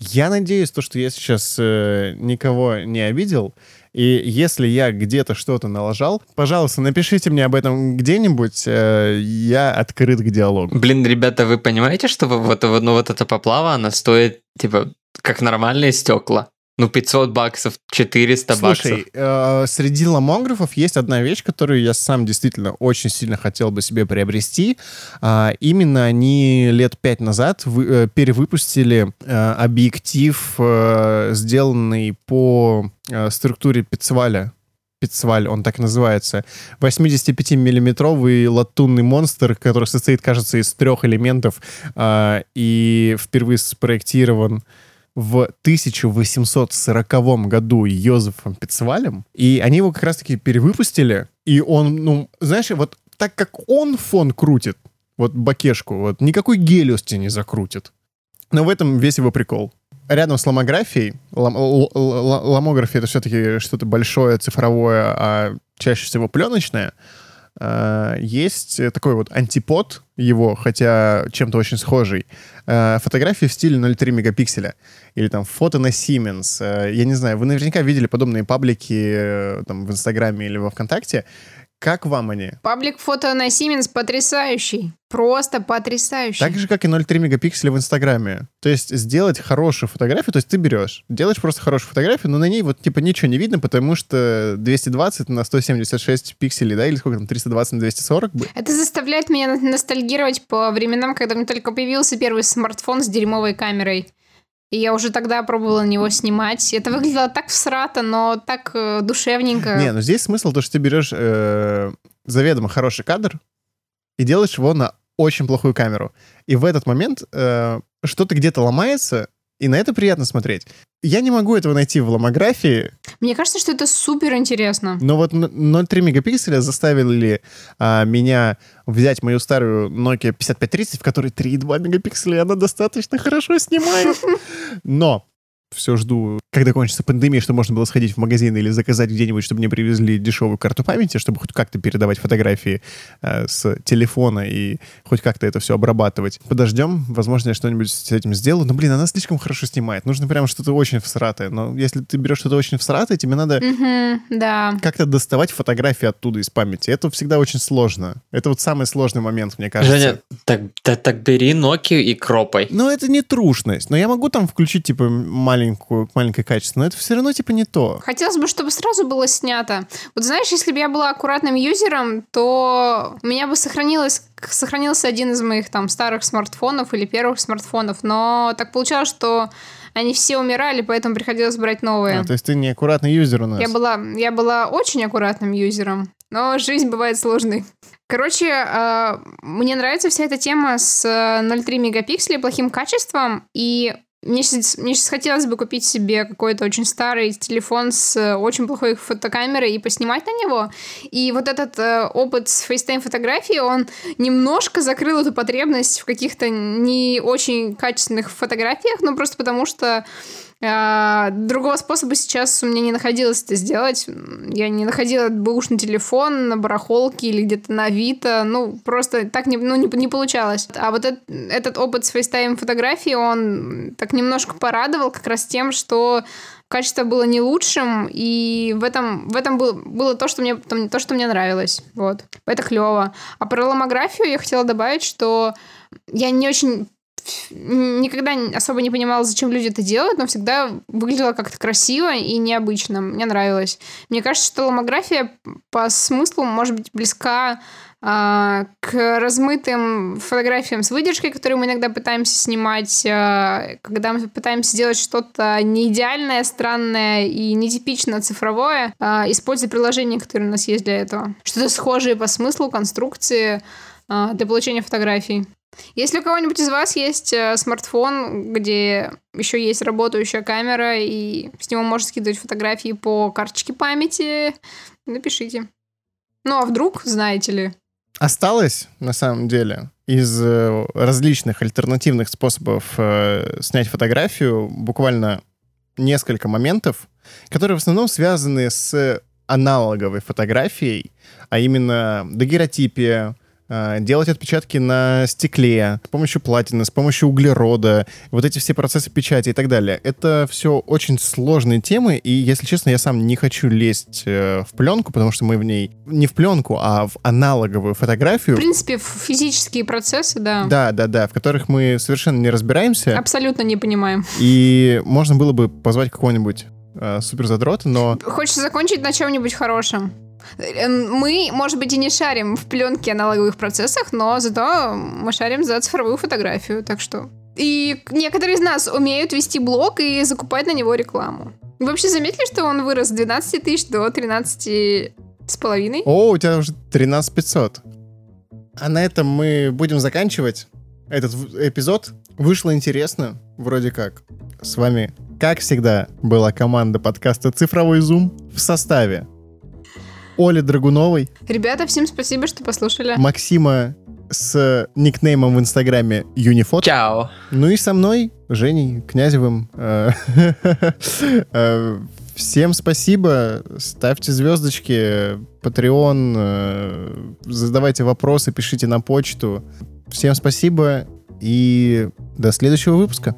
Я надеюсь, то, что я сейчас э, никого не обидел, и если я где-то что-то налажал, пожалуйста, напишите мне об этом где-нибудь. Э, я открыт к диалогу. Блин, ребята, вы понимаете, что вот, ну, вот эта поплава, она стоит, типа, как нормальные стекла? Ну, 500 баксов, 400 Слушай, баксов. Э, среди ломографов есть одна вещь, которую я сам действительно очень сильно хотел бы себе приобрести. А, именно они лет пять назад вы, э, перевыпустили э, объектив, э, сделанный по э, структуре Пиццваля. Пиццваль, он так называется. 85-миллиметровый латунный монстр, который состоит, кажется, из трех элементов э, и впервые спроектирован в 1840 году Йозефом Пиццвалем, и они его как раз-таки перевыпустили, и он, ну, знаешь, вот так как он фон крутит, вот бакешку, вот никакой гелиос тебе не закрутит. Но в этом весь его прикол. Рядом с ломографией, лом, ломография это все-таки что-то большое, цифровое, а чаще всего пленочное, есть такой вот антипод его, хотя чем-то очень схожий. А, фотографии в стиле 0,3 мегапикселя. Или там фото на Siemens. А, я не знаю, вы наверняка видели подобные паблики э, там, в Инстаграме или во Вконтакте. Как вам они? Паблик фото на Siemens потрясающий. Просто потрясающий. Так же, как и 0,3 мегапикселя в Инстаграме. То есть сделать хорошую фотографию, то есть ты берешь, делаешь просто хорошую фотографию, но на ней вот типа ничего не видно, потому что 220 на 176 пикселей, да, или сколько там, 320 на 240? Это заставляет меня ностальгировать по временам, когда мне только появился первый смартфон с дерьмовой камерой. И я уже тогда пробовала на него снимать. Это выглядело так всрато, но так э, душевненько. Не, ну здесь смысл то, что ты берешь э, заведомо хороший кадр и делаешь его на очень плохую камеру. И в этот момент э, что-то где-то ломается, и на это приятно смотреть. Я не могу этого найти в ломографии. Мне кажется, что это супер интересно. Но вот 0,3 мегапикселя заставили а, меня взять мою старую Nokia 5530, в которой 3,2 мегапикселя, она достаточно хорошо снимает. Но все жду, когда кончится пандемия, чтобы можно было сходить в магазин или заказать где-нибудь, чтобы мне привезли дешевую карту памяти, чтобы хоть как-то передавать фотографии э, с телефона и хоть как-то это все обрабатывать. Подождем, возможно, я что-нибудь с этим сделаю. Но, блин, она слишком хорошо снимает. Нужно прямо что-то очень всратое. Но если ты берешь что-то очень всратое, тебе надо mm-hmm, да. как-то доставать фотографии оттуда из памяти. Это всегда очень сложно. Это вот самый сложный момент, мне кажется. Женя, так, так, так бери Nokia и кропай. Ну, это не трушность. Но я могу там включить, типа, маленькую, маленькое качество, но это все равно типа не то. Хотелось бы, чтобы сразу было снято. Вот знаешь, если бы я была аккуратным юзером, то у меня бы сохранилось сохранился один из моих там старых смартфонов или первых смартфонов, но так получалось, что они все умирали, поэтому приходилось брать новые. А, то есть ты не аккуратный юзер у нас? Я была, я была очень аккуратным юзером, но жизнь бывает сложной. Короче, э, мне нравится вся эта тема с 0,3 э, мегапикселя плохим качеством, и мне сейчас, мне сейчас хотелось бы купить себе какой-то очень старый телефон с э, очень плохой фотокамерой и поснимать на него. И вот этот э, опыт с FaceTime фотографией, он немножко закрыл эту потребность в каких-то не очень качественных фотографиях, ну просто потому что другого способа сейчас у меня не находилось это сделать. Я не находила бэушный телефон на барахолке или где-то на Авито. Ну, просто так не, ну, не, не получалось. А вот этот, этот опыт с FaceTime фотографии, он так немножко порадовал как раз тем, что качество было не лучшим, и в этом, в этом было, было то, что мне, то, что мне нравилось. Вот. Это клево. А про ломографию я хотела добавить, что я не очень никогда особо не понимала, зачем люди это делают, но всегда выглядело как-то красиво и необычно. Мне нравилось. Мне кажется, что ломография по смыслу может быть близка а, к размытым фотографиям с выдержкой, которые мы иногда пытаемся снимать, а, когда мы пытаемся сделать что-то не идеальное, странное и нетипично цифровое, а, используя приложения, которые у нас есть для этого. Что-то схожее по смыслу, конструкции для получения фотографий. Если у кого-нибудь из вас есть э, смартфон, где еще есть работающая камера, и с него можно скидывать фотографии по карточке памяти, напишите. Ну а вдруг, знаете ли? Осталось, на самом деле, из э, различных альтернативных способов э, снять фотографию буквально несколько моментов, которые в основном связаны с аналоговой фотографией, а именно дагеротипия, делать отпечатки на стекле с помощью платины, с помощью углерода, вот эти все процессы печати и так далее. Это все очень сложные темы, и, если честно, я сам не хочу лезть э, в пленку, потому что мы в ней не в пленку, а в аналоговую фотографию. В принципе, в физические процессы, да. Да, да, да, в которых мы совершенно не разбираемся. Абсолютно не понимаем. И можно было бы позвать какого-нибудь э, суперзадрота, но... Хочется закончить на чем-нибудь хорошем. Эм, мы, может быть, и не шарим в пленке аналоговых процессах, но зато мы шарим за цифровую фотографию, так что... И некоторые из нас умеют вести блог и закупать на него рекламу. Вы вообще заметили, что он вырос с 12 тысяч до 13 с половиной? О, у тебя уже 13 500. А на этом мы будем заканчивать этот эпизод. Вышло интересно, вроде как. С вами, как всегда, была команда подкаста «Цифровой зум» в составе Оли Драгуновой. Ребята, всем спасибо, что послушали. Максима с никнеймом в инстаграме Юнифот. Чао. Ну и со мной, Женей Князевым. Э, э, всем спасибо. Ставьте звездочки. Patreon. Э, задавайте вопросы, пишите на почту. Всем спасибо и до следующего выпуска.